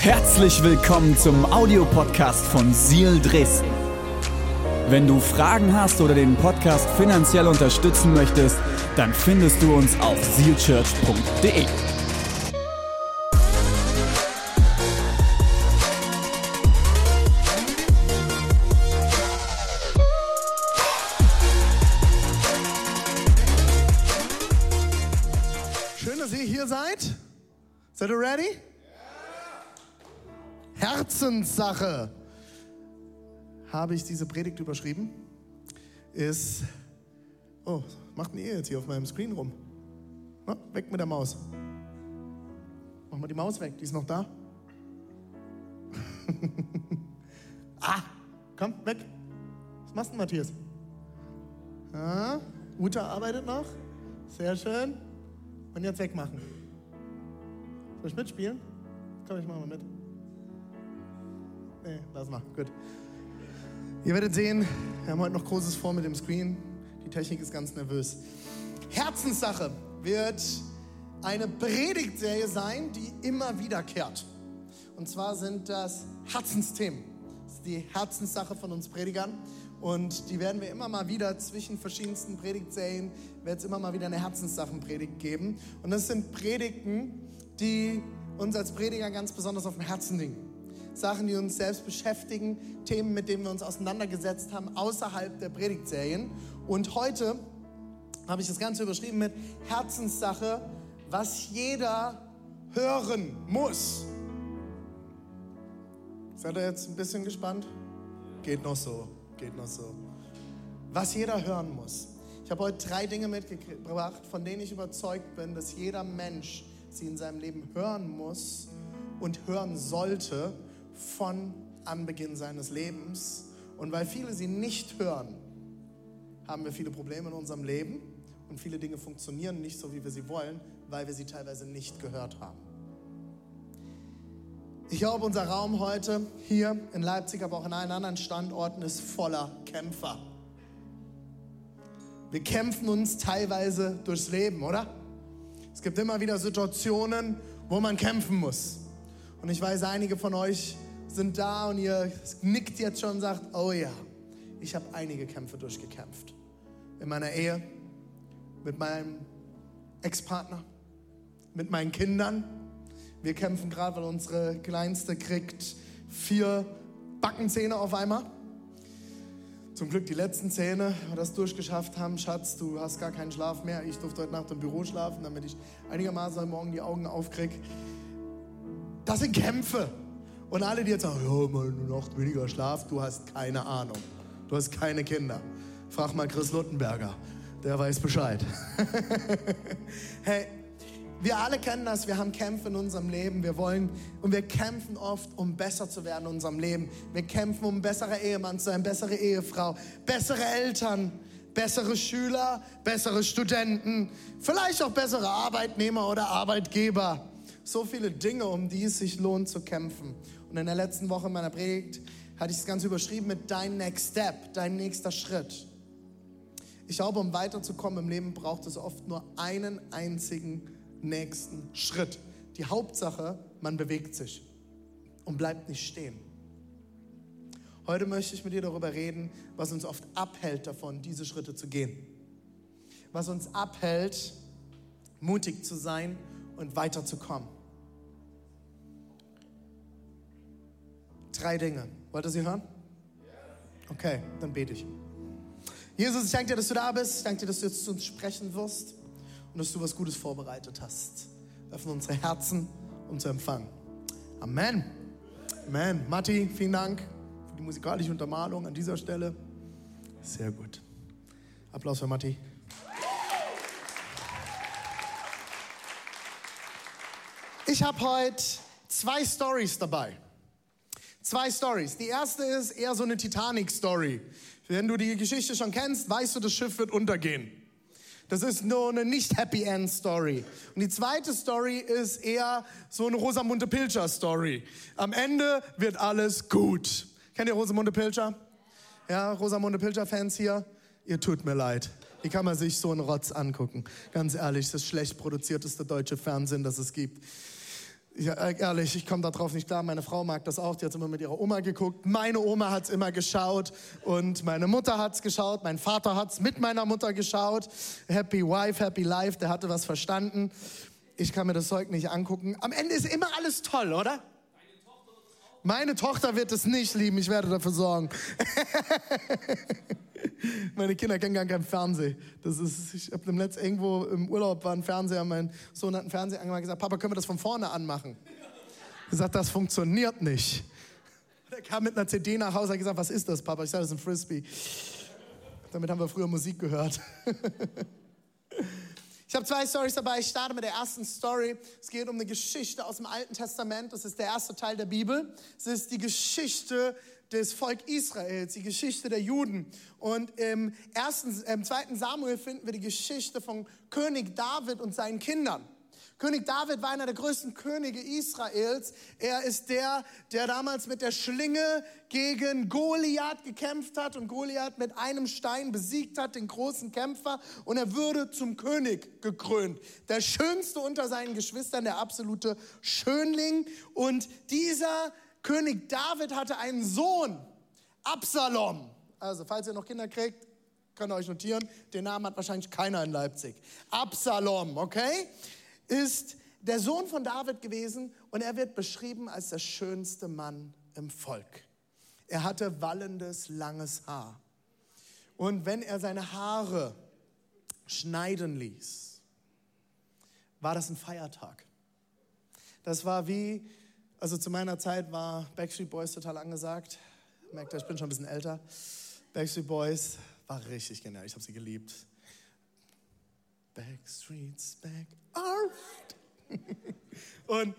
Herzlich willkommen zum Audiopodcast von Seal Dresden. Wenn du Fragen hast oder den Podcast finanziell unterstützen möchtest, dann findest du uns auf sealchurch.de. Schön, dass ihr hier seid. Seid ihr ready? Herzenssache. Habe ich diese Predigt überschrieben? Ist. Oh, macht denn ihr jetzt hier auf meinem Screen rum? Na, weg mit der Maus. Mach mal die Maus weg, die ist noch da. ah, komm, weg. Was machst du, Matthias? Ah, Uta arbeitet noch. Sehr schön. Und jetzt wegmachen. Soll ich mitspielen? Komm, ich mach mal mit. Nee, lass mal. Gut. Ihr werdet sehen, wir haben heute noch Großes vor mit dem Screen. Die Technik ist ganz nervös. Herzenssache wird eine Predigtserie sein, die immer wiederkehrt. Und zwar sind das Herzensthemen. Das ist die Herzenssache von uns Predigern. Und die werden wir immer mal wieder zwischen verschiedensten Predigtserien, wird es immer mal wieder eine Herzenssachenpredigt geben. Und das sind Predigten, die uns als Prediger ganz besonders auf dem Herzen liegen. Sachen, die uns selbst beschäftigen, Themen, mit denen wir uns auseinandergesetzt haben, außerhalb der Predigtserien. Und heute habe ich das Ganze überschrieben mit Herzenssache, was jeder hören muss. Seid ihr jetzt ein bisschen gespannt? Geht noch so, geht noch so. Was jeder hören muss. Ich habe heute drei Dinge mitgebracht, von denen ich überzeugt bin, dass jeder Mensch sie in seinem Leben hören muss und hören sollte von Anbeginn seines Lebens. Und weil viele sie nicht hören, haben wir viele Probleme in unserem Leben und viele Dinge funktionieren nicht so, wie wir sie wollen, weil wir sie teilweise nicht gehört haben. Ich glaube, unser Raum heute hier in Leipzig, aber auch in allen anderen Standorten ist voller Kämpfer. Wir kämpfen uns teilweise durchs Leben, oder? Es gibt immer wieder Situationen, wo man kämpfen muss. Und ich weiß, einige von euch sind da und ihr nickt jetzt schon und sagt, oh ja, ich habe einige Kämpfe durchgekämpft. In meiner Ehe, mit meinem Ex-Partner, mit meinen Kindern. Wir kämpfen gerade, weil unsere Kleinste kriegt vier Backenzähne auf einmal. Zum Glück die letzten Zähne, wir das durchgeschafft haben. Schatz, du hast gar keinen Schlaf mehr. Ich durfte heute Nacht im Büro schlafen, damit ich einigermaßen Morgen die Augen aufkriege. Das sind Kämpfe. Und alle, die jetzt sagen, ja, mal eine Nacht weniger Schlaf, du hast keine Ahnung. Du hast keine Kinder. Frag mal Chris Luttenberger, der weiß Bescheid. hey, wir alle kennen das, wir haben Kämpfe in unserem Leben, wir wollen und wir kämpfen oft, um besser zu werden in unserem Leben. Wir kämpfen, um besserer Ehemann zu sein, bessere Ehefrau, bessere Eltern, bessere Schüler, bessere Studenten, vielleicht auch bessere Arbeitnehmer oder Arbeitgeber. So viele Dinge, um die es sich lohnt zu kämpfen. Und in der letzten Woche in meiner Predigt hatte ich das Ganze überschrieben mit dein Next Step, dein nächster Schritt. Ich glaube, um weiterzukommen im Leben braucht es oft nur einen einzigen nächsten Schritt. Die Hauptsache, man bewegt sich und bleibt nicht stehen. Heute möchte ich mit dir darüber reden, was uns oft abhält davon, diese Schritte zu gehen. Was uns abhält, mutig zu sein und weiterzukommen. Drei Dinge. Wollt ihr sie hören? Okay, dann bete ich. Jesus, ich danke dir, dass du da bist. Ich danke dir, dass du jetzt zu uns sprechen wirst und dass du was Gutes vorbereitet hast. Öffne unsere Herzen, um zu empfangen. Amen. Amen. Matti, vielen Dank für die musikalische Untermalung an dieser Stelle. Sehr gut. Applaus für Matti. Ich habe heute zwei Stories dabei. Zwei Stories. Die erste ist eher so eine Titanic-Story. Wenn du die Geschichte schon kennst, weißt du, das Schiff wird untergehen. Das ist nur eine nicht Happy End Story. Und die zweite Story ist eher so eine Rosamunde Pilcher Story. Am Ende wird alles gut. Kennt ihr Rosamunde Pilcher? Ja, Rosamunde Pilcher Fans hier? Ihr tut mir leid. Wie kann man sich so einen Rotz angucken? Ganz ehrlich, das schlecht produzierteste deutsche Fernsehen, das es gibt. Ja, äh, ehrlich, ich komme darauf nicht klar. Meine Frau mag das auch. Die hat immer mit ihrer Oma geguckt. Meine Oma hat es immer geschaut. Und meine Mutter hat es geschaut. Mein Vater hat es mit meiner Mutter geschaut. Happy Wife, Happy Life. Der hatte was verstanden. Ich kann mir das Zeug nicht angucken. Am Ende ist immer alles toll, oder? Meine Tochter wird es nicht lieben. Ich werde dafür sorgen. Meine Kinder kennen gar keinen Fernsehen. Das ist, ich habe Netz irgendwo im Urlaub war ein Fernseher, mein Sohn hat einen Fernseher angemacht und gesagt, Papa, können wir das von vorne anmachen? Ich gesagt, das funktioniert nicht. Er kam mit einer CD nach Hause und hat gesagt, was ist das, Papa? Ich sage, das ist ein Frisbee. Damit haben wir früher Musik gehört. Ich habe zwei Stories dabei. Ich starte mit der ersten Story. Es geht um eine Geschichte aus dem Alten Testament. Das ist der erste Teil der Bibel. Es ist die Geschichte des Volk Israels, die Geschichte der Juden. Und im, ersten, im zweiten Samuel finden wir die Geschichte von König David und seinen Kindern. König David war einer der größten Könige Israels. Er ist der, der damals mit der Schlinge gegen Goliath gekämpft hat und Goliath mit einem Stein besiegt hat, den großen Kämpfer. Und er würde zum König gekrönt. Der schönste unter seinen Geschwistern, der absolute Schönling. Und dieser König David hatte einen Sohn, Absalom. Also, falls ihr noch Kinder kriegt, könnt ihr euch notieren. Den Namen hat wahrscheinlich keiner in Leipzig. Absalom, okay? Ist der Sohn von David gewesen und er wird beschrieben als der schönste Mann im Volk. Er hatte wallendes, langes Haar. Und wenn er seine Haare schneiden ließ, war das ein Feiertag. Das war wie also zu meiner Zeit war Backstreet Boys total angesagt. Merkt ihr, ich bin schon ein bisschen älter. Backstreet Boys war richtig genial. Ich habe sie geliebt. Backstreets back. Alright. Und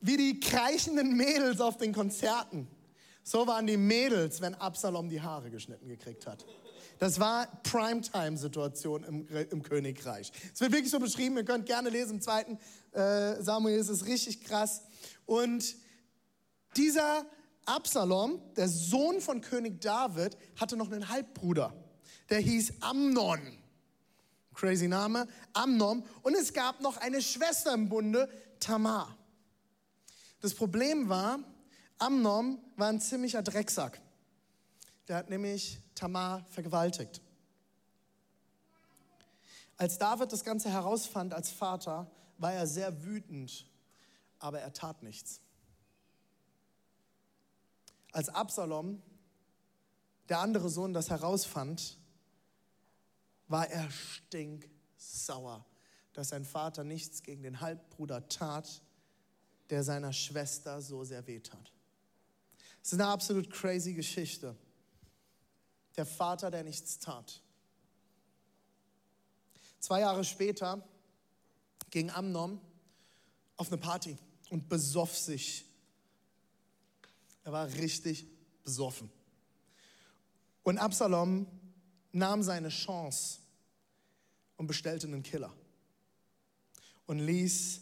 wie die kreischenden Mädels auf den Konzerten. So waren die Mädels, wenn Absalom die Haare geschnitten gekriegt hat. Das war Primetime-Situation im, im, Königreich. Es wird wirklich so beschrieben, ihr könnt gerne lesen im zweiten äh, Samuel, es ist richtig krass. Und dieser Absalom, der Sohn von König David, hatte noch einen Halbbruder. Der hieß Amnon. Crazy Name, Amnon. Und es gab noch eine Schwester im Bunde, Tamar. Das Problem war, Amnon war ein ziemlicher Drecksack. Der hat nämlich Tamar vergewaltigt. Als David das Ganze herausfand als Vater, war er sehr wütend, aber er tat nichts. Als Absalom, der andere Sohn, das herausfand, war er stinksauer, dass sein Vater nichts gegen den Halbbruder tat, der seiner Schwester so sehr wehtat. Es ist eine absolut crazy Geschichte der Vater, der nichts tat. Zwei Jahre später ging Amnon auf eine Party und besoff sich. Er war richtig besoffen. Und Absalom nahm seine Chance und bestellte einen Killer und ließ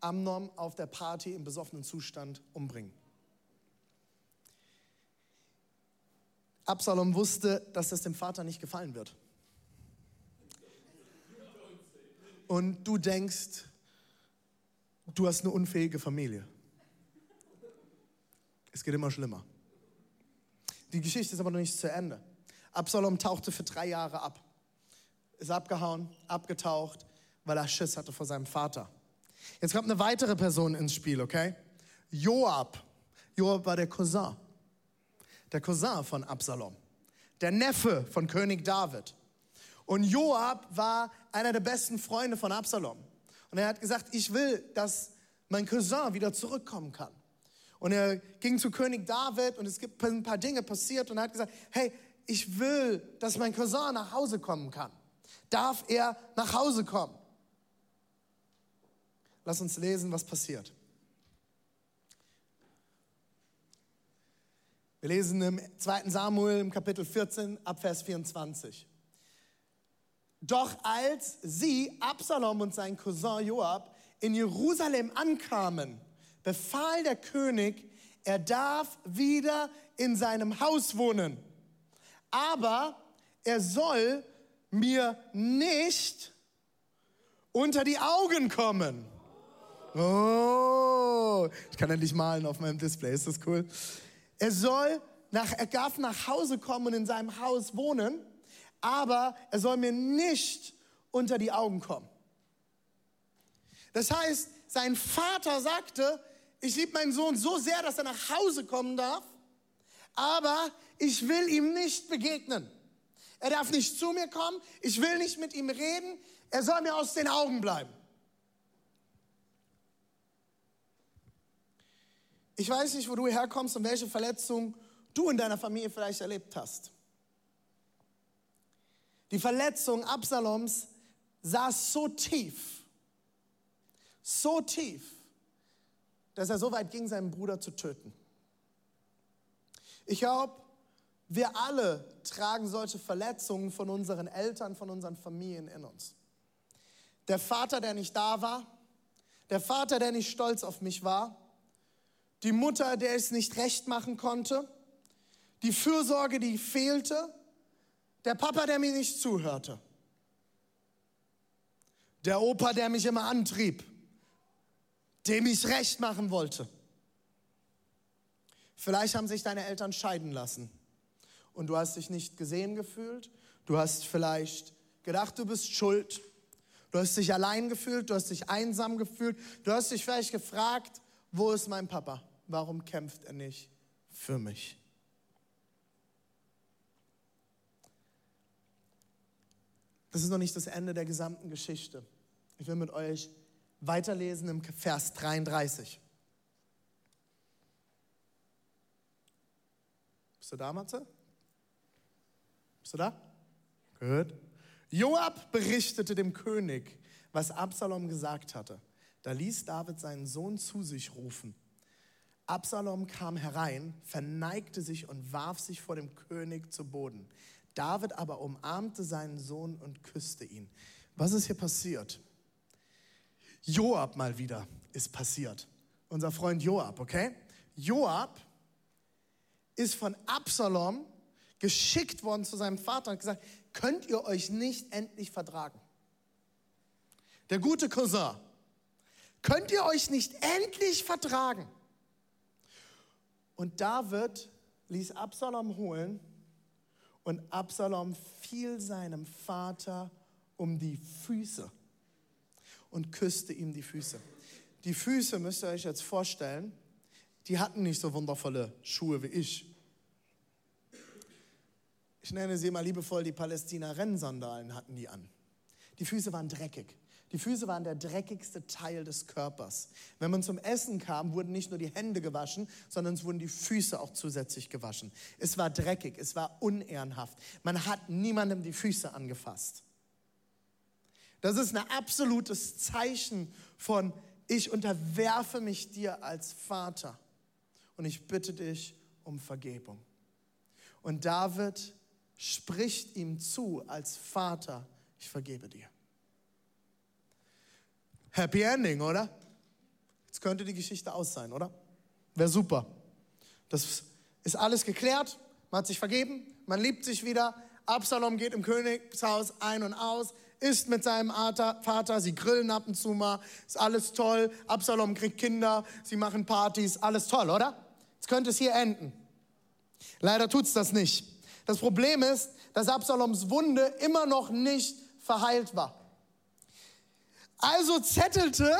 Amnon auf der Party im besoffenen Zustand umbringen. Absalom wusste, dass das dem Vater nicht gefallen wird. Und du denkst, du hast eine unfähige Familie. Es geht immer schlimmer. Die Geschichte ist aber noch nicht zu Ende. Absalom tauchte für drei Jahre ab. Ist abgehauen, abgetaucht, weil er Schiss hatte vor seinem Vater. Jetzt kommt eine weitere Person ins Spiel, okay? Joab. Joab war der Cousin der Cousin von Absalom, der Neffe von König David. Und Joab war einer der besten Freunde von Absalom. Und er hat gesagt, ich will, dass mein Cousin wieder zurückkommen kann. Und er ging zu König David und es gibt ein paar Dinge passiert und er hat gesagt, hey, ich will, dass mein Cousin nach Hause kommen kann. Darf er nach Hause kommen? Lass uns lesen, was passiert. Wir lesen im 2. Samuel im Kapitel 14 ab Vers 24. Doch als sie, Absalom und sein Cousin Joab, in Jerusalem ankamen, befahl der König, er darf wieder in seinem Haus wohnen. Aber er soll mir nicht unter die Augen kommen. Oh, ich kann endlich malen auf meinem Display, ist das cool? Er soll nach, er darf nach Hause kommen und in seinem Haus wohnen, aber er soll mir nicht unter die Augen kommen. Das heißt, sein Vater sagte, ich liebe meinen Sohn so sehr, dass er nach Hause kommen darf, aber ich will ihm nicht begegnen. Er darf nicht zu mir kommen, ich will nicht mit ihm reden, er soll mir aus den Augen bleiben. Ich weiß nicht, wo du herkommst und welche Verletzung du in deiner Familie vielleicht erlebt hast. Die Verletzung Absaloms saß so tief, so tief, dass er so weit ging, seinen Bruder zu töten. Ich glaube, wir alle tragen solche Verletzungen von unseren Eltern, von unseren Familien in uns. Der Vater, der nicht da war, der Vater, der nicht stolz auf mich war, die Mutter, der es nicht recht machen konnte, die Fürsorge, die fehlte, der Papa, der mir nicht zuhörte, der Opa, der mich immer antrieb, dem ich recht machen wollte. Vielleicht haben sich deine Eltern scheiden lassen. Und du hast dich nicht gesehen gefühlt, du hast vielleicht gedacht, du bist schuld, du hast dich allein gefühlt, du hast dich einsam gefühlt, du hast dich vielleicht gefragt, wo ist mein Papa? Warum kämpft er nicht für mich? Das ist noch nicht das Ende der gesamten Geschichte. Ich will mit euch weiterlesen im Vers 33. Bist du da, Matze? Bist du da? Gut. Joab berichtete dem König, was Absalom gesagt hatte. Da ließ David seinen Sohn zu sich rufen. Absalom kam herein, verneigte sich und warf sich vor dem König zu Boden. David aber umarmte seinen Sohn und küsste ihn. Was ist hier passiert? Joab mal wieder ist passiert. Unser Freund Joab, okay? Joab ist von Absalom geschickt worden zu seinem Vater und gesagt, könnt ihr euch nicht endlich vertragen? Der gute Cousin, könnt ihr euch nicht endlich vertragen? Und David ließ Absalom holen und Absalom fiel seinem Vater um die Füße und küsste ihm die Füße. Die Füße müsst ihr euch jetzt vorstellen, die hatten nicht so wundervolle Schuhe wie ich. Ich nenne sie mal liebevoll die Palästina-Rennsandalen hatten die an. Die Füße waren dreckig. Die Füße waren der dreckigste Teil des Körpers. Wenn man zum Essen kam, wurden nicht nur die Hände gewaschen, sondern es wurden die Füße auch zusätzlich gewaschen. Es war dreckig, es war unehrenhaft. Man hat niemandem die Füße angefasst. Das ist ein absolutes Zeichen von, ich unterwerfe mich dir als Vater und ich bitte dich um Vergebung. Und David spricht ihm zu als Vater, ich vergebe dir. Happy Ending, oder? Jetzt könnte die Geschichte aus sein, oder? Wäre super. Das ist alles geklärt, man hat sich vergeben, man liebt sich wieder. Absalom geht im Königshaus ein und aus, isst mit seinem Vater, sie grillen ab und zu mal, ist alles toll. Absalom kriegt Kinder, sie machen Partys, alles toll, oder? Jetzt könnte es hier enden. Leider tut es das nicht. Das Problem ist, dass Absaloms Wunde immer noch nicht verheilt war. Also zettelte,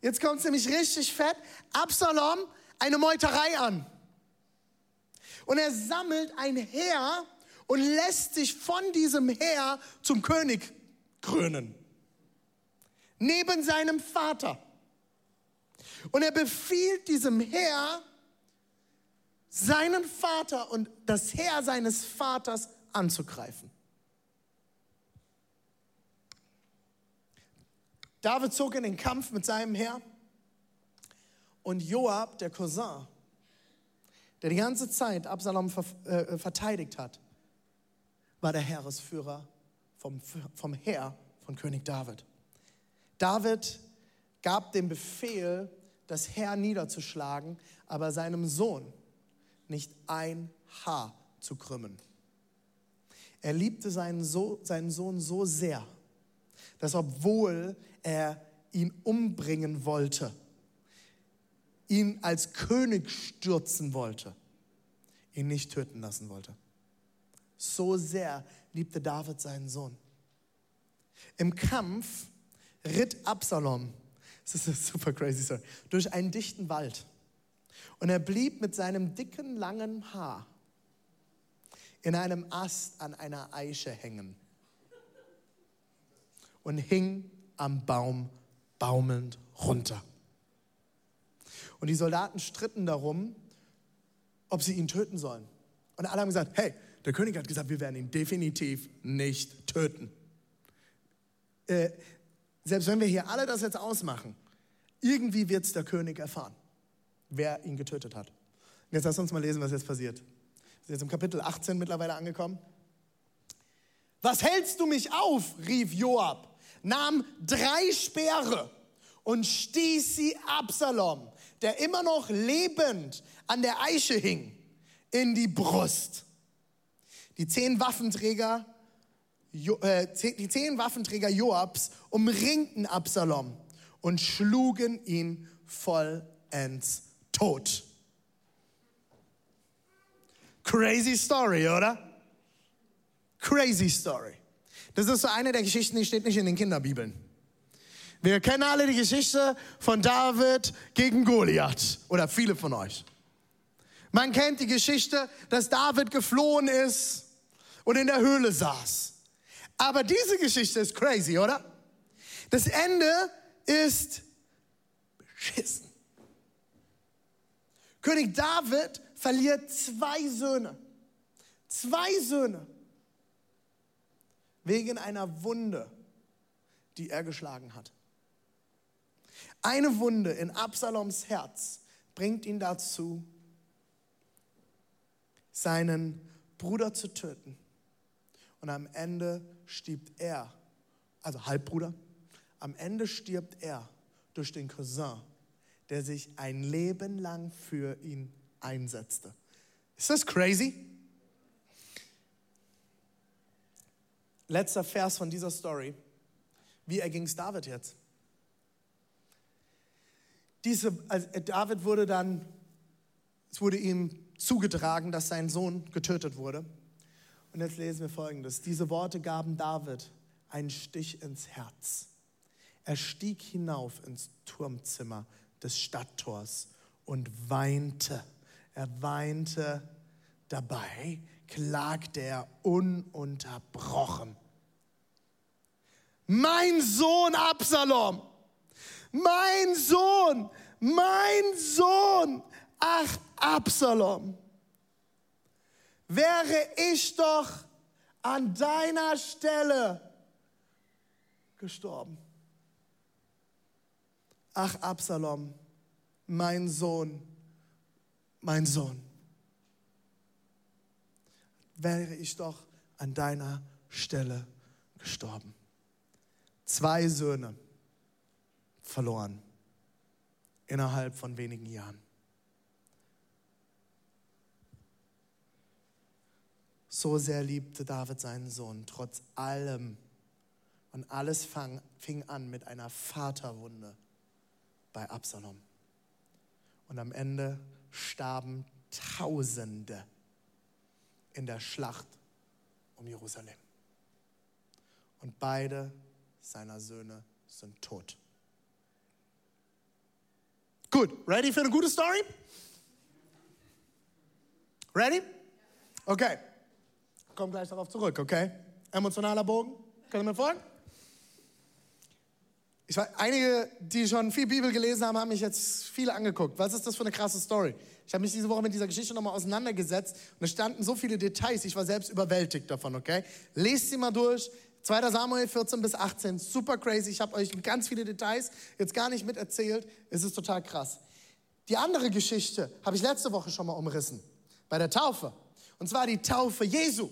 jetzt kommt es nämlich richtig fett, Absalom eine Meuterei an. Und er sammelt ein Heer und lässt sich von diesem Heer zum König krönen. Neben seinem Vater. Und er befiehlt diesem Heer, seinen Vater und das Heer seines Vaters anzugreifen. David zog in den Kampf mit seinem Heer und Joab, der Cousin, der die ganze Zeit Absalom äh, verteidigt hat, war der Heeresführer vom, vom Heer von König David. David gab den Befehl, das Heer niederzuschlagen, aber seinem Sohn nicht ein Haar zu krümmen. Er liebte seinen, so seinen Sohn so sehr, dass obwohl er ihn umbringen wollte, ihn als König stürzen wollte, ihn nicht töten lassen wollte. So sehr liebte David seinen Sohn. Im Kampf ritt Absalom, das ist super crazy story, durch einen dichten Wald. Und er blieb mit seinem dicken, langen Haar in einem Ast an einer Eiche hängen und hing am Baum baumelnd runter. Und die Soldaten stritten darum, ob sie ihn töten sollen. Und alle haben gesagt, hey, der König hat gesagt, wir werden ihn definitiv nicht töten. Äh, selbst wenn wir hier alle das jetzt ausmachen, irgendwie wird es der König erfahren, wer ihn getötet hat. Und jetzt lass uns mal lesen, was jetzt passiert. Wir sind jetzt im Kapitel 18 mittlerweile angekommen. Was hältst du mich auf? rief Joab, nahm drei Speere und stieß sie Absalom, der immer noch lebend an der Eiche hing, in die Brust. Die zehn Waffenträger, äh, die zehn Waffenträger Joabs umringten Absalom und schlugen ihn vollends tot. Crazy Story, oder? Crazy Story. Das ist so eine der Geschichten, die steht nicht in den Kinderbibeln. Wir kennen alle die Geschichte von David gegen Goliath oder viele von euch. Man kennt die Geschichte, dass David geflohen ist und in der Höhle saß. Aber diese Geschichte ist crazy, oder? Das Ende ist beschissen. König David verliert zwei Söhne. Zwei Söhne. Wegen einer Wunde, die er geschlagen hat. Eine Wunde in Absaloms Herz bringt ihn dazu, seinen Bruder zu töten. Und am Ende stirbt er, also Halbbruder, am Ende stirbt er durch den Cousin, der sich ein Leben lang für ihn einsetzte. Ist das crazy? Letzter Vers von dieser Story. Wie erging es David jetzt? Diese, also David wurde dann, es wurde ihm zugetragen, dass sein Sohn getötet wurde. Und jetzt lesen wir folgendes. Diese Worte gaben David einen Stich ins Herz. Er stieg hinauf ins Turmzimmer des Stadttors und weinte. Er weinte dabei, klagte er ununterbrochen. Mein Sohn Absalom, mein Sohn, mein Sohn, ach Absalom, wäre ich doch an deiner Stelle gestorben. Ach Absalom, mein Sohn, mein Sohn, wäre ich doch an deiner Stelle gestorben. Zwei Söhne verloren innerhalb von wenigen Jahren. So sehr liebte David seinen Sohn, trotz allem. Und alles fang, fing an mit einer Vaterwunde bei Absalom. Und am Ende starben Tausende in der Schlacht um Jerusalem. Und beide seiner Söhne sind tot. Gut, ready für eine gute Story? Ready? Okay. Komm gleich darauf zurück, okay? Emotionaler Bogen. Können mir folgen? Ich weiß, einige, die schon viel Bibel gelesen haben, haben mich jetzt viele angeguckt. Was ist das für eine krasse Story? Ich habe mich diese Woche mit dieser Geschichte nochmal auseinandergesetzt und es standen so viele Details, ich war selbst überwältigt davon, okay? Lest sie mal durch. 2. Samuel 14 bis 18, super crazy. Ich habe euch ganz viele Details jetzt gar nicht miterzählt. Es ist total krass. Die andere Geschichte habe ich letzte Woche schon mal umrissen, bei der Taufe. Und zwar die Taufe Jesu.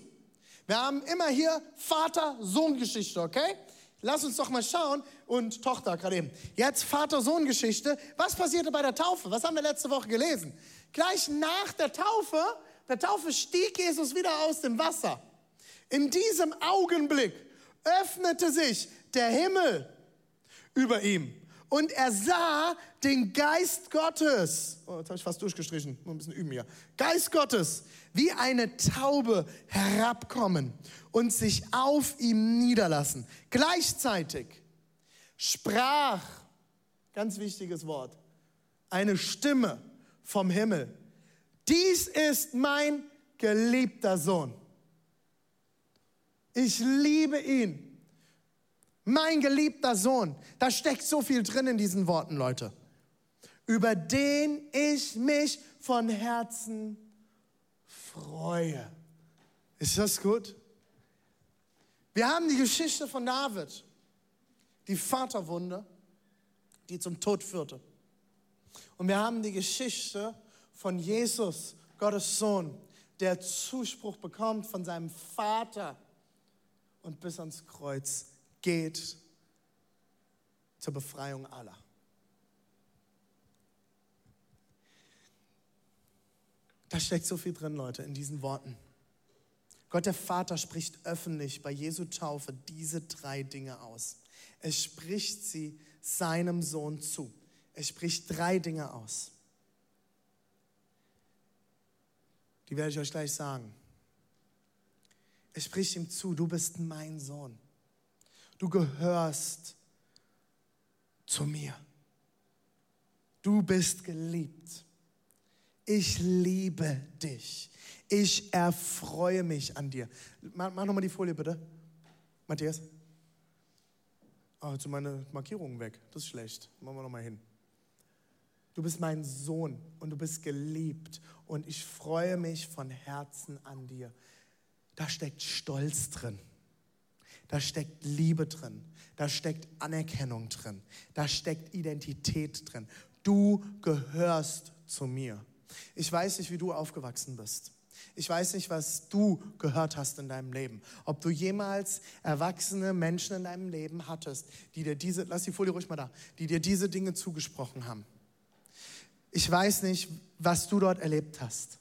Wir haben immer hier Vater-Sohn-Geschichte, okay? Lass uns doch mal schauen. Und Tochter gerade eben. Jetzt Vater-Sohn-Geschichte. Was passierte bei der Taufe? Was haben wir letzte Woche gelesen? Gleich nach der Taufe, der Taufe stieg Jesus wieder aus dem Wasser. In diesem Augenblick öffnete sich der Himmel über ihm Und er sah den Geist Gottes. Oh, jetzt habe ich fast durchgestrichen. Nur ein bisschen üben hier. Geist Gottes, wie eine Taube herabkommen und sich auf ihm niederlassen. Gleichzeitig sprach, ganz wichtiges Wort, eine Stimme vom Himmel. Dies ist mein geliebter Sohn. Ich liebe ihn. Mein geliebter Sohn. Da steckt so viel drin in diesen Worten, Leute. Über den ich mich von Herzen freue. Ist das gut? Wir haben die Geschichte von David, die Vaterwunde, die zum Tod führte. Und wir haben die Geschichte von Jesus, Gottes Sohn, der Zuspruch bekommt von seinem Vater und bis ans Kreuz geht zur Befreiung aller. Da steckt so viel drin, Leute, in diesen Worten. Gott der Vater spricht öffentlich bei Jesu Taufe diese drei Dinge aus. Er spricht sie seinem Sohn zu. Er spricht drei Dinge aus. Die werde ich euch gleich sagen. Er spricht ihm zu, du bist mein Sohn. Du gehörst zu mir. Du bist geliebt. Ich liebe dich. Ich erfreue mich an dir. Mach, mach nochmal die Folie bitte. Matthias. Jetzt sind meine Markierungen weg. Das ist schlecht. Machen wir nochmal hin. Du bist mein Sohn und du bist geliebt und ich freue mich von Herzen an dir. Da steckt Stolz drin. Da steckt Liebe drin. Da steckt Anerkennung drin. Da steckt Identität drin. Du gehörst zu mir. Ich weiß nicht, wie du aufgewachsen bist. Ich weiß nicht, was du gehört hast in deinem Leben. Ob du jemals erwachsene Menschen in deinem Leben hattest, die dir diese, lass die Folie ruhig mal da, die dir diese Dinge zugesprochen haben. Ich weiß nicht, was du dort erlebt hast.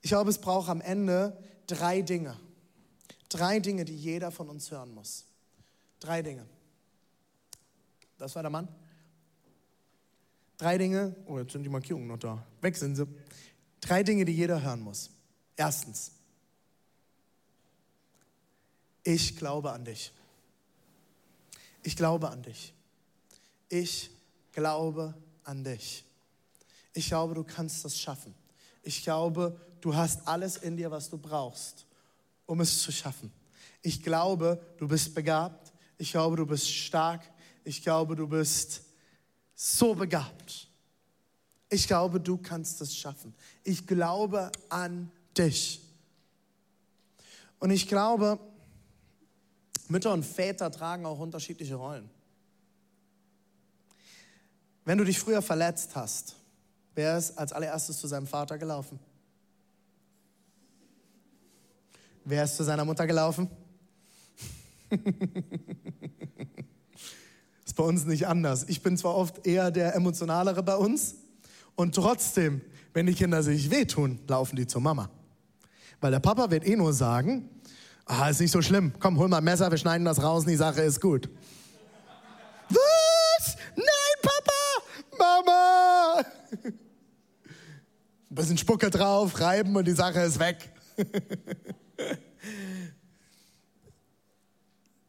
Ich glaube, es braucht am Ende drei Dinge. Drei Dinge, die jeder von uns hören muss. Drei Dinge. Das war der Mann. Drei Dinge, oh, jetzt sind die Markierungen noch da. Weg sind sie. Drei Dinge, die jeder hören muss. Erstens, ich glaube an dich. Ich glaube an dich. Ich glaube an dich. Ich glaube, du kannst das schaffen. Ich glaube, du hast alles in dir, was du brauchst, um es zu schaffen. Ich glaube, du bist begabt. Ich glaube, du bist stark. Ich glaube, du bist so begabt. Ich glaube, du kannst es schaffen. Ich glaube an dich. Und ich glaube, Mütter und Väter tragen auch unterschiedliche Rollen. Wenn du dich früher verletzt hast, wer ist als allererstes zu seinem Vater gelaufen? Wer ist zu seiner Mutter gelaufen? ist bei uns nicht anders. Ich bin zwar oft eher der emotionalere bei uns und trotzdem, wenn die Kinder sich wehtun, laufen die zur Mama. Weil der Papa wird eh nur sagen, ah, ist nicht so schlimm, komm, hol mal ein Messer, wir schneiden das raus und die Sache ist gut. Was? Nein, Papa! Mama! Ein bisschen Spucke drauf, reiben und die Sache ist weg.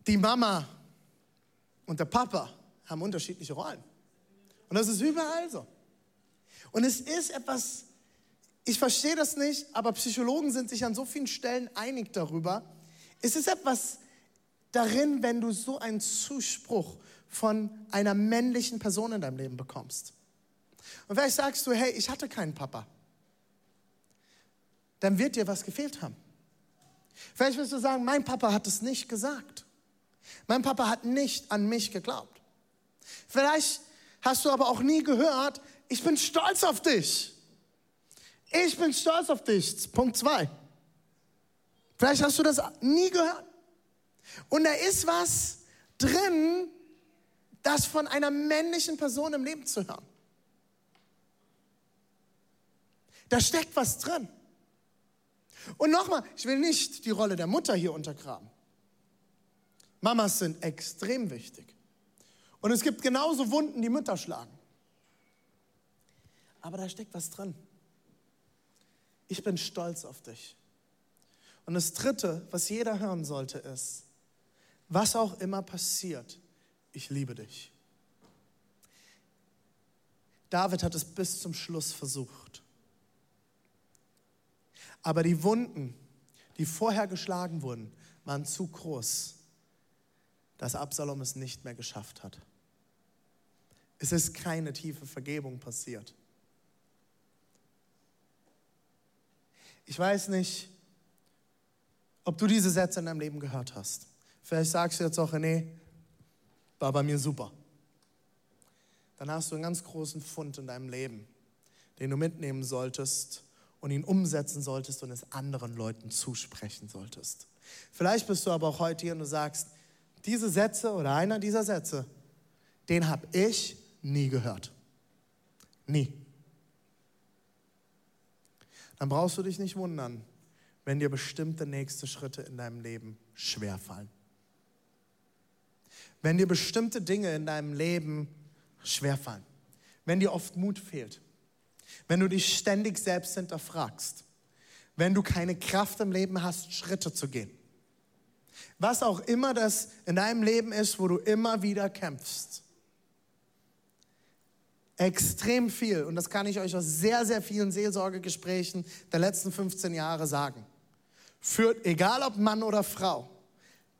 Die Mama und der Papa haben unterschiedliche Rollen. Und das ist überall so. Und es ist etwas, ich verstehe das nicht, aber Psychologen sind sich an so vielen Stellen einig darüber. Es ist etwas darin, wenn du so einen Zuspruch von einer männlichen Person in deinem Leben bekommst. Und vielleicht sagst du, hey, ich hatte keinen Papa. Dann wird dir was gefehlt haben. Vielleicht wirst du sagen, mein Papa hat es nicht gesagt. Mein Papa hat nicht an mich geglaubt. Vielleicht hast du aber auch nie gehört, ich bin stolz auf dich. Ich bin stolz auf dich. Punkt zwei. Vielleicht hast du das nie gehört. Und da ist was drin, das von einer männlichen Person im Leben zu hören. Da steckt was drin. Und nochmal, ich will nicht die Rolle der Mutter hier untergraben. Mamas sind extrem wichtig. Und es gibt genauso Wunden, die Mütter schlagen. Aber da steckt was drin. Ich bin stolz auf dich. Und das Dritte, was jeder hören sollte, ist, was auch immer passiert, ich liebe dich. David hat es bis zum Schluss versucht. Aber die Wunden, die vorher geschlagen wurden, waren zu groß, dass Absalom es nicht mehr geschafft hat. Es ist keine tiefe Vergebung passiert. Ich weiß nicht, ob du diese Sätze in deinem Leben gehört hast. Vielleicht sagst du jetzt auch, René, war bei mir super. Dann hast du einen ganz großen Fund in deinem Leben, den du mitnehmen solltest und ihn umsetzen solltest und es anderen Leuten zusprechen solltest. Vielleicht bist du aber auch heute hier und du sagst, diese Sätze oder einer dieser Sätze, den habe ich nie gehört. Nie. Dann brauchst du dich nicht wundern, wenn dir bestimmte nächste Schritte in deinem Leben schwerfallen. Wenn dir bestimmte Dinge in deinem Leben schwerfallen. Wenn dir oft Mut fehlt wenn du dich ständig selbst hinterfragst, wenn du keine Kraft im Leben hast, Schritte zu gehen. Was auch immer das in deinem Leben ist, wo du immer wieder kämpfst. Extrem viel, und das kann ich euch aus sehr, sehr vielen Seelsorgegesprächen der letzten 15 Jahre sagen, führt, egal ob Mann oder Frau,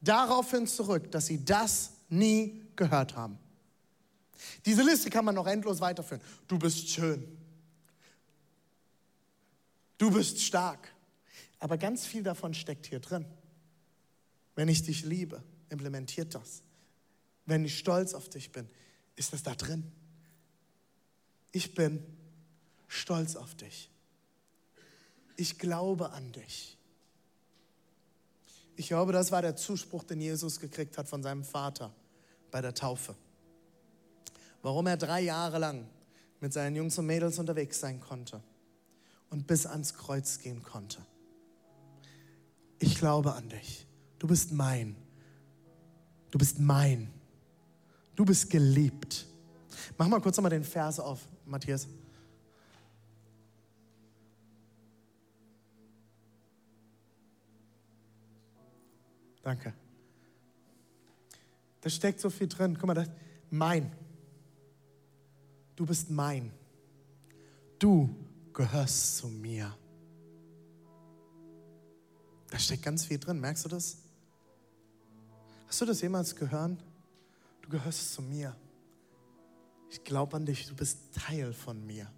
daraufhin zurück, dass sie das nie gehört haben. Diese Liste kann man noch endlos weiterführen. Du bist schön. Du bist stark. Aber ganz viel davon steckt hier drin. Wenn ich dich liebe, implementiert das. Wenn ich stolz auf dich bin, ist das da drin. Ich bin stolz auf dich. Ich glaube an dich. Ich glaube, das war der Zuspruch, den Jesus gekriegt hat von seinem Vater bei der Taufe. Warum er drei Jahre lang mit seinen Jungs und Mädels unterwegs sein konnte und bis ans Kreuz gehen konnte. Ich glaube an dich. Du bist mein. Du bist mein. Du bist geliebt. Mach mal kurz nochmal den Vers auf, Matthias. Danke. Da steckt so viel drin. Guck mal, das, mein. Du bist mein. Du gehörst zu mir. Da steckt ganz viel drin, merkst du das? Hast du das jemals gehört? Du gehörst zu mir. Ich glaube an dich, du bist Teil von mir.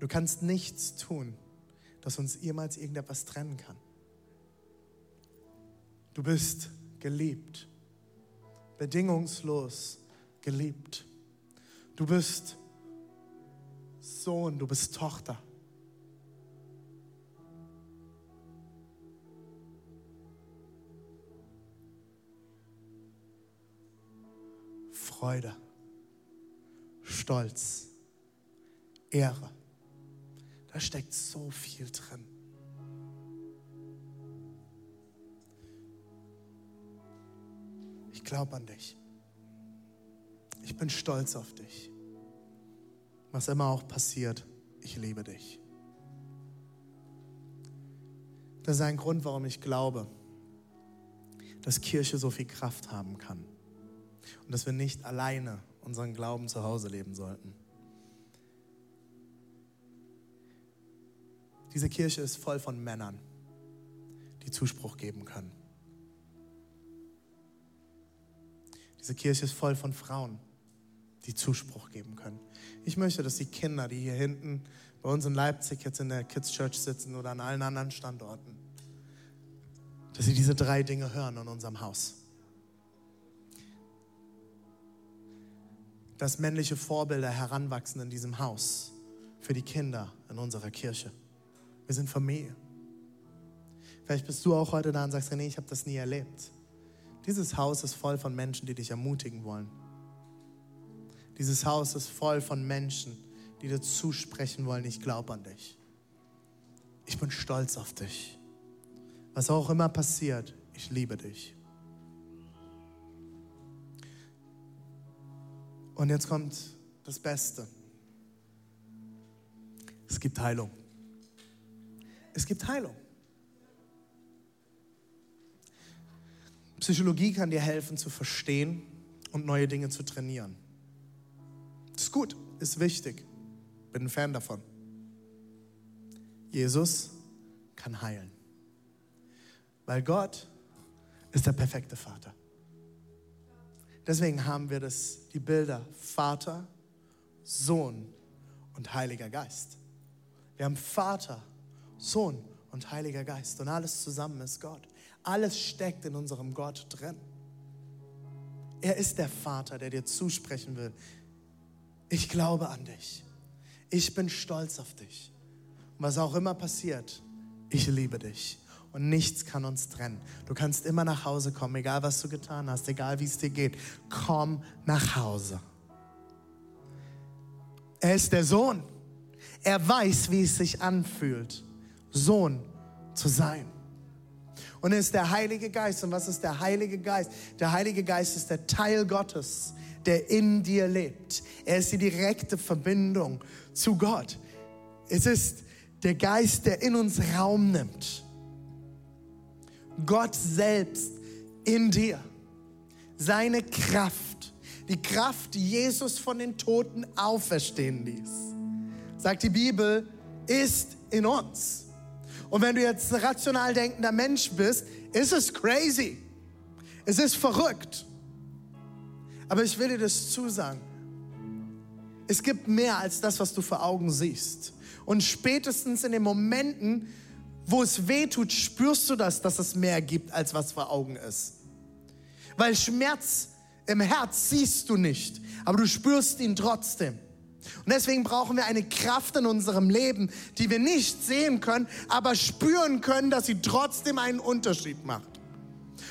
Du kannst nichts tun, das uns jemals irgendetwas trennen kann. Du bist geliebt, bedingungslos geliebt. Du bist Sohn, du bist Tochter. Freude, Stolz, Ehre. Da steckt so viel drin. Ich glaube an dich. Ich bin stolz auf dich. Was immer auch passiert, ich liebe dich. Das ist ein Grund, warum ich glaube, dass Kirche so viel Kraft haben kann und dass wir nicht alleine unseren Glauben zu Hause leben sollten. Diese Kirche ist voll von Männern, die Zuspruch geben können. Diese Kirche ist voll von Frauen, die Zuspruch geben können. Ich möchte, dass die Kinder, die hier hinten bei uns in Leipzig jetzt in der Kids Church sitzen oder an allen anderen Standorten, dass sie diese drei Dinge hören in unserem Haus. Dass männliche Vorbilder heranwachsen in diesem Haus für die Kinder in unserer Kirche. Wir sind Familie. Vielleicht bist du auch heute da und sagst, René, ich habe das nie erlebt. Dieses Haus ist voll von Menschen, die dich ermutigen wollen dieses Haus ist voll von Menschen, die dir zusprechen wollen, ich glaube an dich. Ich bin stolz auf dich. Was auch immer passiert, ich liebe dich. Und jetzt kommt das Beste. Es gibt Heilung. Es gibt Heilung. Psychologie kann dir helfen zu verstehen und neue Dinge zu trainieren. Das ist gut, ist wichtig. Bin ein Fan davon. Jesus kann heilen. Weil Gott ist der perfekte Vater. Deswegen haben wir das, die Bilder Vater, Sohn und Heiliger Geist. Wir haben Vater, Sohn und Heiliger Geist und alles zusammen ist Gott. Alles steckt in unserem Gott drin. Er ist der Vater, der dir zusprechen will. Ich glaube an dich. Ich bin stolz auf dich. Was auch immer passiert, ich liebe dich. Und nichts kann uns trennen. Du kannst immer nach Hause kommen, egal was du getan hast, egal wie es dir geht. Komm nach Hause. Er ist der Sohn. Er weiß, wie es sich anfühlt, Sohn zu sein. Und er ist der Heilige Geist. Und was ist der Heilige Geist? Der Heilige Geist ist der Teil Gottes, der in dir lebt. Er ist die direkte Verbindung zu Gott. Es ist der Geist, der in uns Raum nimmt. Gott selbst in dir. Seine Kraft. Die Kraft, die Jesus von den Toten auferstehen ließ. Sagt die Bibel, ist in uns. Und wenn du jetzt rational denkender Mensch bist, ist es crazy. Es ist verrückt. Aber ich will dir das zusagen. Es gibt mehr als das, was du vor Augen siehst. Und spätestens in den Momenten, wo es weh tut, spürst du das, dass es mehr gibt, als was vor Augen ist. Weil Schmerz im Herz siehst du nicht, aber du spürst ihn trotzdem. Und deswegen brauchen wir eine Kraft in unserem Leben, die wir nicht sehen können, aber spüren können, dass sie trotzdem einen Unterschied macht.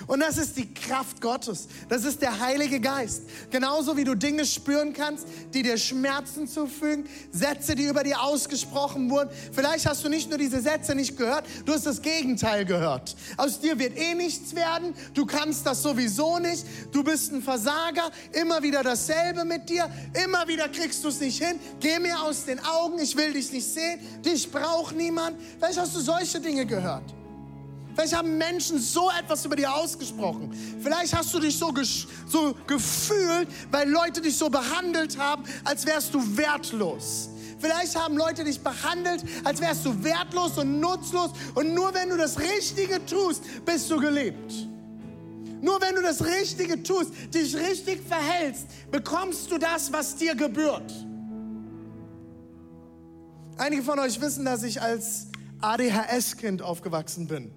Und das ist die Kraft Gottes. Das ist der Heilige Geist. Genauso wie du Dinge spüren kannst, die dir Schmerzen zufügen, Sätze, die über dir ausgesprochen wurden. Vielleicht hast du nicht nur diese Sätze nicht gehört, du hast das Gegenteil gehört. Aus dir wird eh nichts werden, du kannst das sowieso nicht, du bist ein Versager, immer wieder dasselbe mit dir, immer wieder kriegst du es nicht hin, geh mir aus den Augen, ich will dich nicht sehen, dich braucht niemand. Vielleicht hast du solche Dinge gehört. Vielleicht haben Menschen so etwas über dir ausgesprochen. Vielleicht hast du dich so, so gefühlt, weil Leute dich so behandelt haben, als wärst du wertlos. Vielleicht haben Leute dich behandelt, als wärst du wertlos und nutzlos. Und nur wenn du das Richtige tust, bist du geliebt. Nur wenn du das Richtige tust, dich richtig verhältst, bekommst du das, was dir gebührt. Einige von euch wissen, dass ich als ADHS-Kind aufgewachsen bin.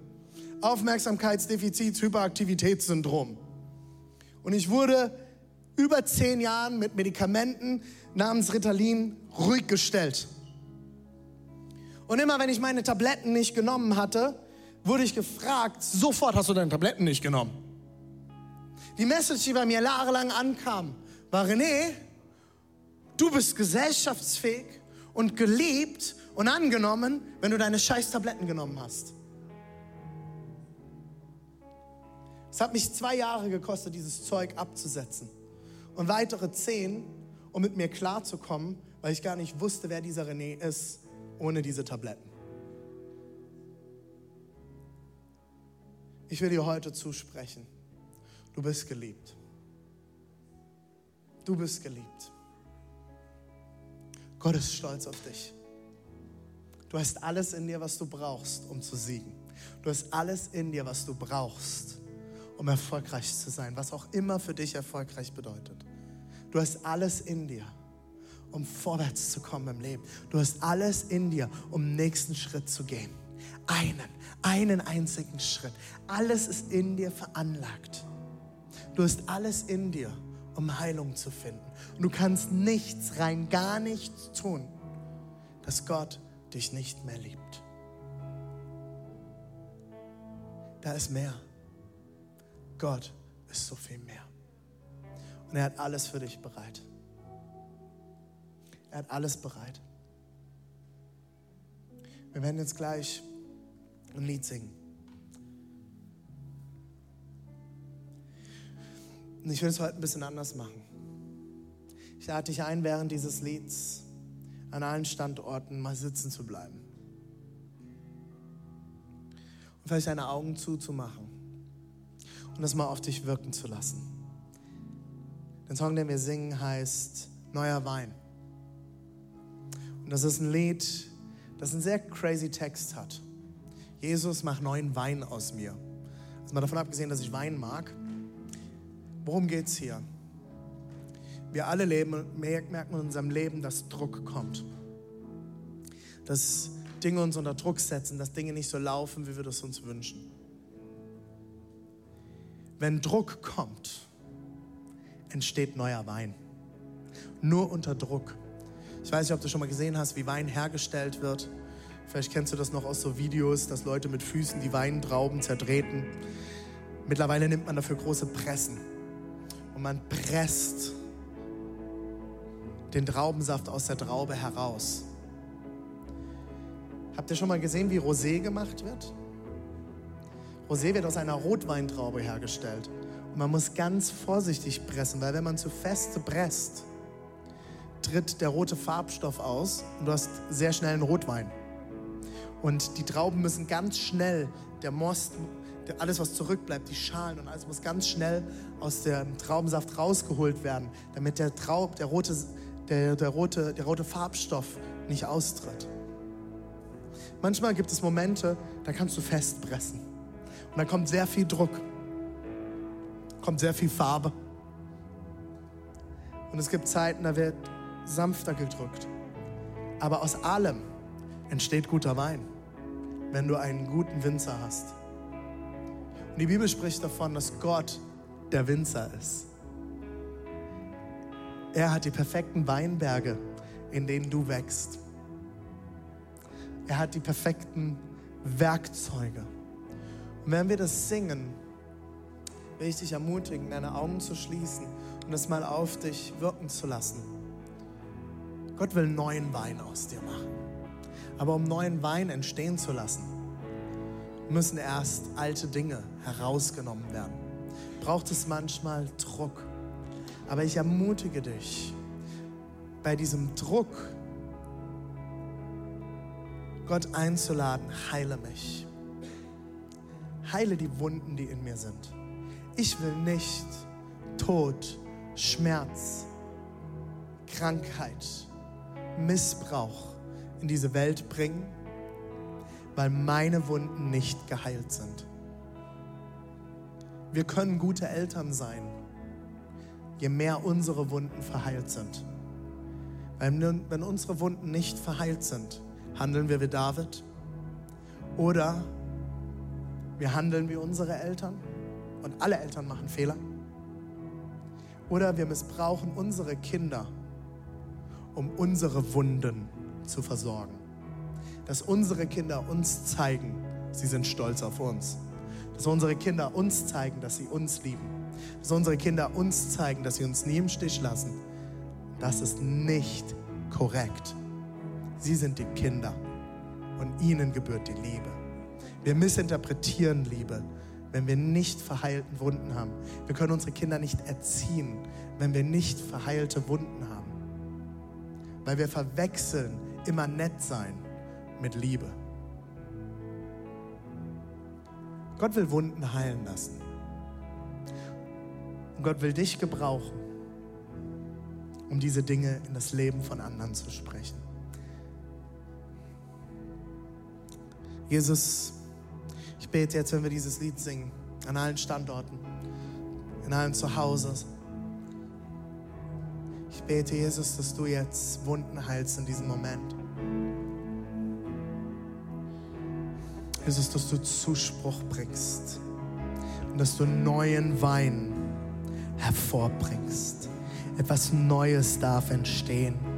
Aufmerksamkeitsdefizits, Hyperaktivitätssyndrom. Und ich wurde über zehn Jahren mit Medikamenten namens Ritalin ruhig gestellt. Und immer wenn ich meine Tabletten nicht genommen hatte, wurde ich gefragt, sofort hast du deine Tabletten nicht genommen. Die Message, die bei mir jahrelang ankam, war, René, du bist gesellschaftsfähig und geliebt und angenommen, wenn du deine scheiß Tabletten genommen hast. Es hat mich zwei Jahre gekostet, dieses Zeug abzusetzen. Und weitere zehn, um mit mir klarzukommen, weil ich gar nicht wusste, wer dieser René ist, ohne diese Tabletten. Ich will dir heute zusprechen. Du bist geliebt. Du bist geliebt. Gott ist stolz auf dich. Du hast alles in dir, was du brauchst, um zu siegen. Du hast alles in dir, was du brauchst, um erfolgreich zu sein, was auch immer für dich erfolgreich bedeutet. Du hast alles in dir, um vorwärts zu kommen im Leben. Du hast alles in dir, um nächsten Schritt zu gehen. Einen, einen einzigen Schritt. Alles ist in dir veranlagt. Du hast alles in dir, um Heilung zu finden. Und du kannst nichts, rein gar nichts tun, dass Gott dich nicht mehr liebt. Da ist mehr. Gott ist so viel mehr. Und er hat alles für dich bereit. Er hat alles bereit. Wir werden jetzt gleich ein Lied singen. Und ich will es heute ein bisschen anders machen. Ich lade dich ein, während dieses Lieds an allen Standorten mal sitzen zu bleiben. Und vielleicht deine Augen zuzumachen und das mal auf dich wirken zu lassen. Der Song, den wir singen, heißt Neuer Wein. Und das ist ein Lied, das einen sehr crazy Text hat. Jesus macht neuen Wein aus mir. Also mal davon abgesehen, dass ich Wein mag. Worum geht es hier? Wir alle leben, merken in unserem Leben, dass Druck kommt. Dass Dinge uns unter Druck setzen, dass Dinge nicht so laufen, wie wir das uns wünschen. Wenn Druck kommt, entsteht neuer Wein. Nur unter Druck. Ich weiß nicht, ob du schon mal gesehen hast, wie Wein hergestellt wird. Vielleicht kennst du das noch aus so Videos, dass Leute mit Füßen die Weintrauben zertreten. Mittlerweile nimmt man dafür große Pressen. Und man presst den Traubensaft aus der Traube heraus. Habt ihr schon mal gesehen, wie Rosé gemacht wird? Rosé wird aus einer Rotweintraube hergestellt. Und man muss ganz vorsichtig pressen, weil wenn man zu fest presst, tritt der rote Farbstoff aus und du hast sehr schnell einen Rotwein. Und die Trauben müssen ganz schnell, der Most, alles was zurückbleibt, die Schalen und alles muss ganz schnell aus dem Traubensaft rausgeholt werden, damit der, Traub, der, rote, der, der, rote, der rote Farbstoff nicht austritt. Manchmal gibt es Momente, da kannst du festpressen. Und da kommt sehr viel Druck, kommt sehr viel Farbe. Und es gibt Zeiten, da wird sanfter gedrückt. Aber aus allem entsteht guter Wein, wenn du einen guten Winzer hast. Und die Bibel spricht davon, dass Gott der Winzer ist. Er hat die perfekten Weinberge, in denen du wächst. Er hat die perfekten Werkzeuge. Und wenn wir das singen, will ich dich ermutigen, deine Augen zu schließen und es mal auf dich wirken zu lassen. Gott will neuen Wein aus dir machen. Aber um neuen Wein entstehen zu lassen, müssen erst alte Dinge herausgenommen werden. Braucht es manchmal Druck. Aber ich ermutige dich, bei diesem Druck Gott einzuladen, heile mich. Heile die Wunden, die in mir sind. Ich will nicht Tod, Schmerz, Krankheit, Missbrauch in diese Welt bringen, weil meine Wunden nicht geheilt sind. Wir können gute Eltern sein, je mehr unsere Wunden verheilt sind. Wenn unsere Wunden nicht verheilt sind, handeln wir wie David oder wir handeln wie unsere Eltern und alle Eltern machen Fehler. Oder wir missbrauchen unsere Kinder, um unsere Wunden zu versorgen. Dass unsere Kinder uns zeigen, sie sind stolz auf uns. Dass unsere Kinder uns zeigen, dass sie uns lieben. Dass unsere Kinder uns zeigen, dass sie uns nie im Stich lassen. Das ist nicht korrekt. Sie sind die Kinder und ihnen gebührt die Liebe. Wir missinterpretieren Liebe, wenn wir nicht verheilten Wunden haben. Wir können unsere Kinder nicht erziehen, wenn wir nicht verheilte Wunden haben. Weil wir verwechseln immer nett sein mit Liebe. Gott will Wunden heilen lassen. Und Gott will dich gebrauchen, um diese Dinge in das Leben von anderen zu sprechen. Jesus, ich bete jetzt, wenn wir dieses Lied singen, an allen Standorten, in allen Zuhause. Ich bete, Jesus, dass du jetzt Wunden heilst in diesem Moment. Jesus, dass du Zuspruch bringst und dass du neuen Wein hervorbringst. Etwas Neues darf entstehen.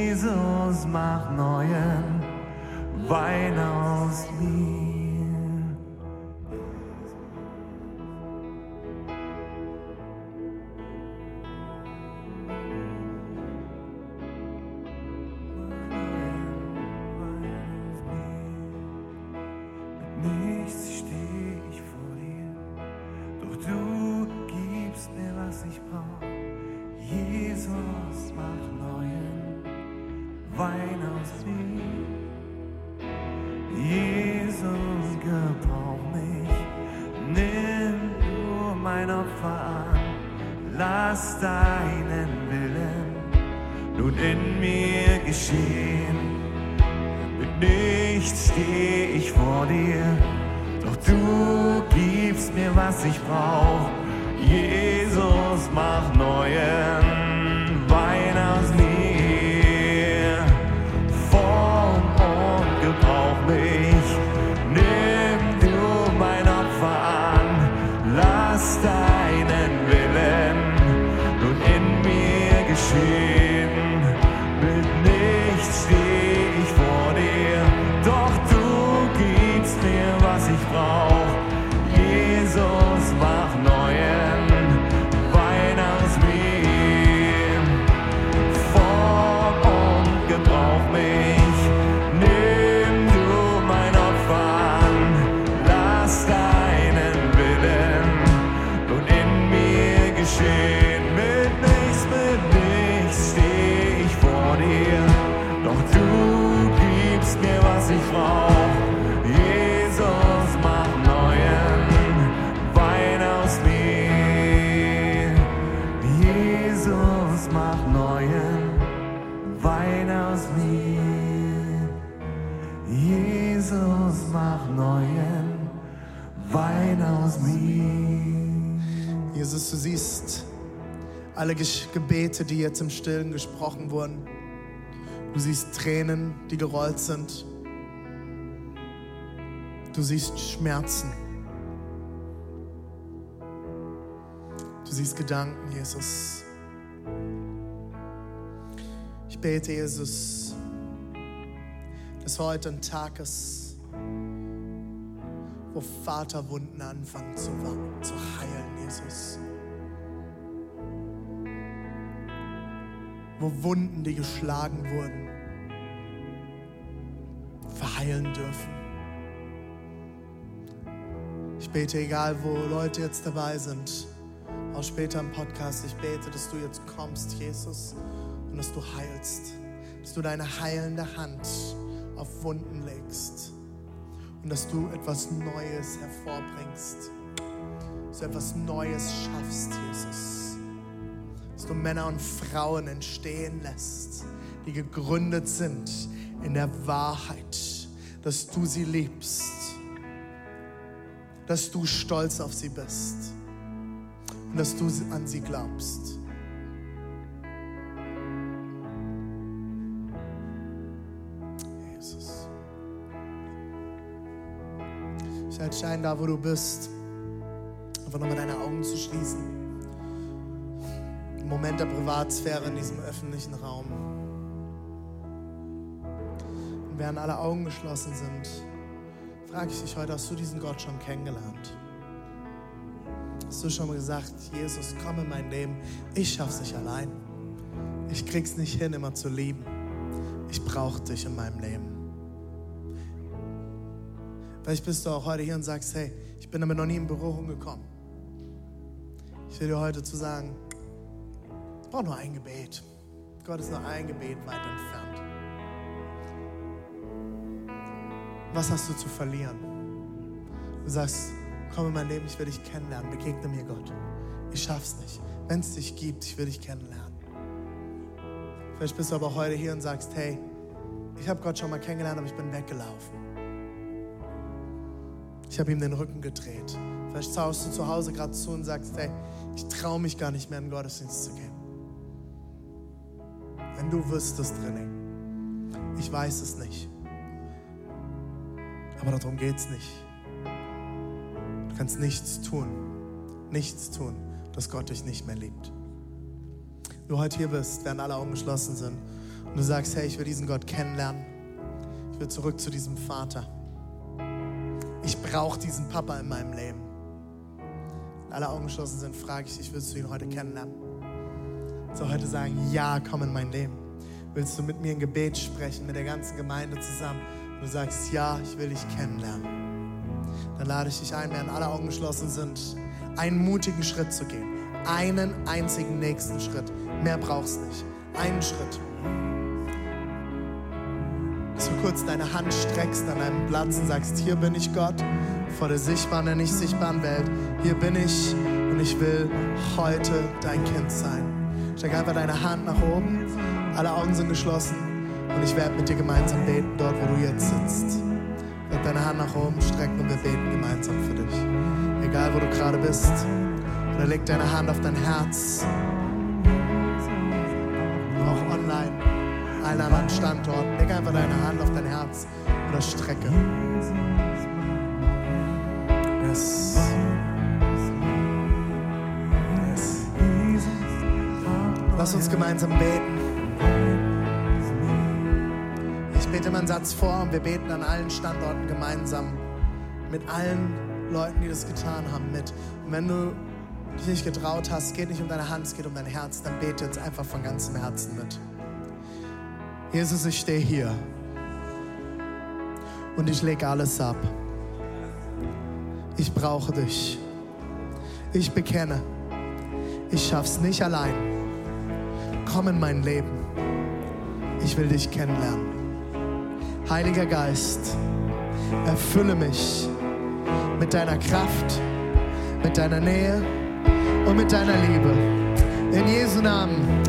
Jesus, mach neuen Wein aus mir. Alle Gebete, die jetzt im Stillen gesprochen wurden. Du siehst Tränen, die gerollt sind. Du siehst Schmerzen. Du siehst Gedanken, Jesus. Ich bete, Jesus, dass heute ein Tag ist, wo Vaterwunden anfangen zu, zu heilen, Jesus. Wo Wunden, die geschlagen wurden, verheilen dürfen. Ich bete, egal wo Leute jetzt dabei sind, auch später im Podcast, ich bete, dass du jetzt kommst, Jesus, und dass du heilst, dass du deine heilende Hand auf Wunden legst und dass du etwas Neues hervorbringst, dass du etwas Neues schaffst, Jesus, dass du Männer und Frauen entstehen lässt, die gegründet sind in der Wahrheit, dass du sie liebst, dass du stolz auf sie bist und dass du an sie glaubst. Jesus. Ich ein, da wo du bist, einfach nochmal deine Augen zu schließen. Moment der Privatsphäre in diesem öffentlichen Raum. Und während alle Augen geschlossen sind, frage ich dich heute, hast du diesen Gott schon kennengelernt? Hast du schon mal gesagt, Jesus, komm in mein Leben, ich schaff's nicht allein. Ich krieg's nicht hin, immer zu lieben. Ich brauche dich in meinem Leben. Vielleicht bist du auch heute hier und sagst, hey, ich bin damit noch nie in Berührung gekommen. Ich will dir heute zu sagen, brauche nur ein Gebet. Gott ist nur ein Gebet weit entfernt. Was hast du zu verlieren? Du sagst, komm in mein Leben, ich will dich kennenlernen, begegne mir Gott. Ich schaff's nicht. Wenn es dich gibt, ich will dich kennenlernen. Vielleicht bist du aber heute hier und sagst, hey, Ich habe Gott schon mal kennengelernt, aber ich bin weggelaufen. Ich habe ihm den Rücken gedreht. Vielleicht schaust du zu Hause gerade zu und sagst, hey, ich traue mich gar nicht mehr in den Gottesdienst zu gehen. Wenn du wüsstest, René, ich weiß es nicht. Aber darum geht es nicht. Du kannst nichts tun, nichts tun, dass Gott dich nicht mehr liebt. Du heute hier bist, während alle Augen geschlossen sind und du sagst, hey, ich will diesen Gott kennenlernen, ich will zurück zu diesem Vater. Ich brauche diesen Papa in meinem Leben. Wenn alle Augen geschlossen sind, frage ich dich, willst du ihn heute kennenlernen? Du heute sagen, ja, komm in mein Leben? Willst du mit mir ein Gebet sprechen, mit der ganzen Gemeinde zusammen? Und du sagst, ja, ich will dich kennenlernen. Dann lade ich dich ein, während alle Augen geschlossen sind, einen mutigen Schritt zu gehen. Einen einzigen nächsten Schritt. Mehr brauchst nicht. Einen Schritt dass du kurz deine Hand streckst an einem Platz und sagst, hier bin ich Gott, vor der sichtbaren, der nicht sichtbaren Welt. Hier bin ich und ich will heute dein Kind sein. Streck einfach deine Hand nach oben, alle Augen sind geschlossen und ich werde mit dir gemeinsam beten, dort wo du jetzt sitzt. Leg deine Hand nach oben, strecken und wir beten gemeinsam für dich. Egal wo du gerade bist. Oder leg deine Hand auf dein Herz. Auch online allen anderen Standorten. Leg einfach deine Hand auf dein Herz oder strecke. Yes. Yes. Lass uns gemeinsam beten. Ich bete mal einen Satz vor und wir beten an allen Standorten gemeinsam. Mit allen Leuten, die das getan haben, mit. Und wenn du dich nicht getraut hast, geht nicht um deine Hand, es geht um dein Herz, dann bete jetzt einfach von ganzem Herzen mit. Jesus, ich stehe hier und ich lege alles ab. Ich brauche dich. Ich bekenne, ich schaff's nicht allein. Komm in mein Leben. Ich will dich kennenlernen. Heiliger Geist, erfülle mich mit deiner Kraft, mit deiner Nähe und mit deiner Liebe. In Jesu Namen.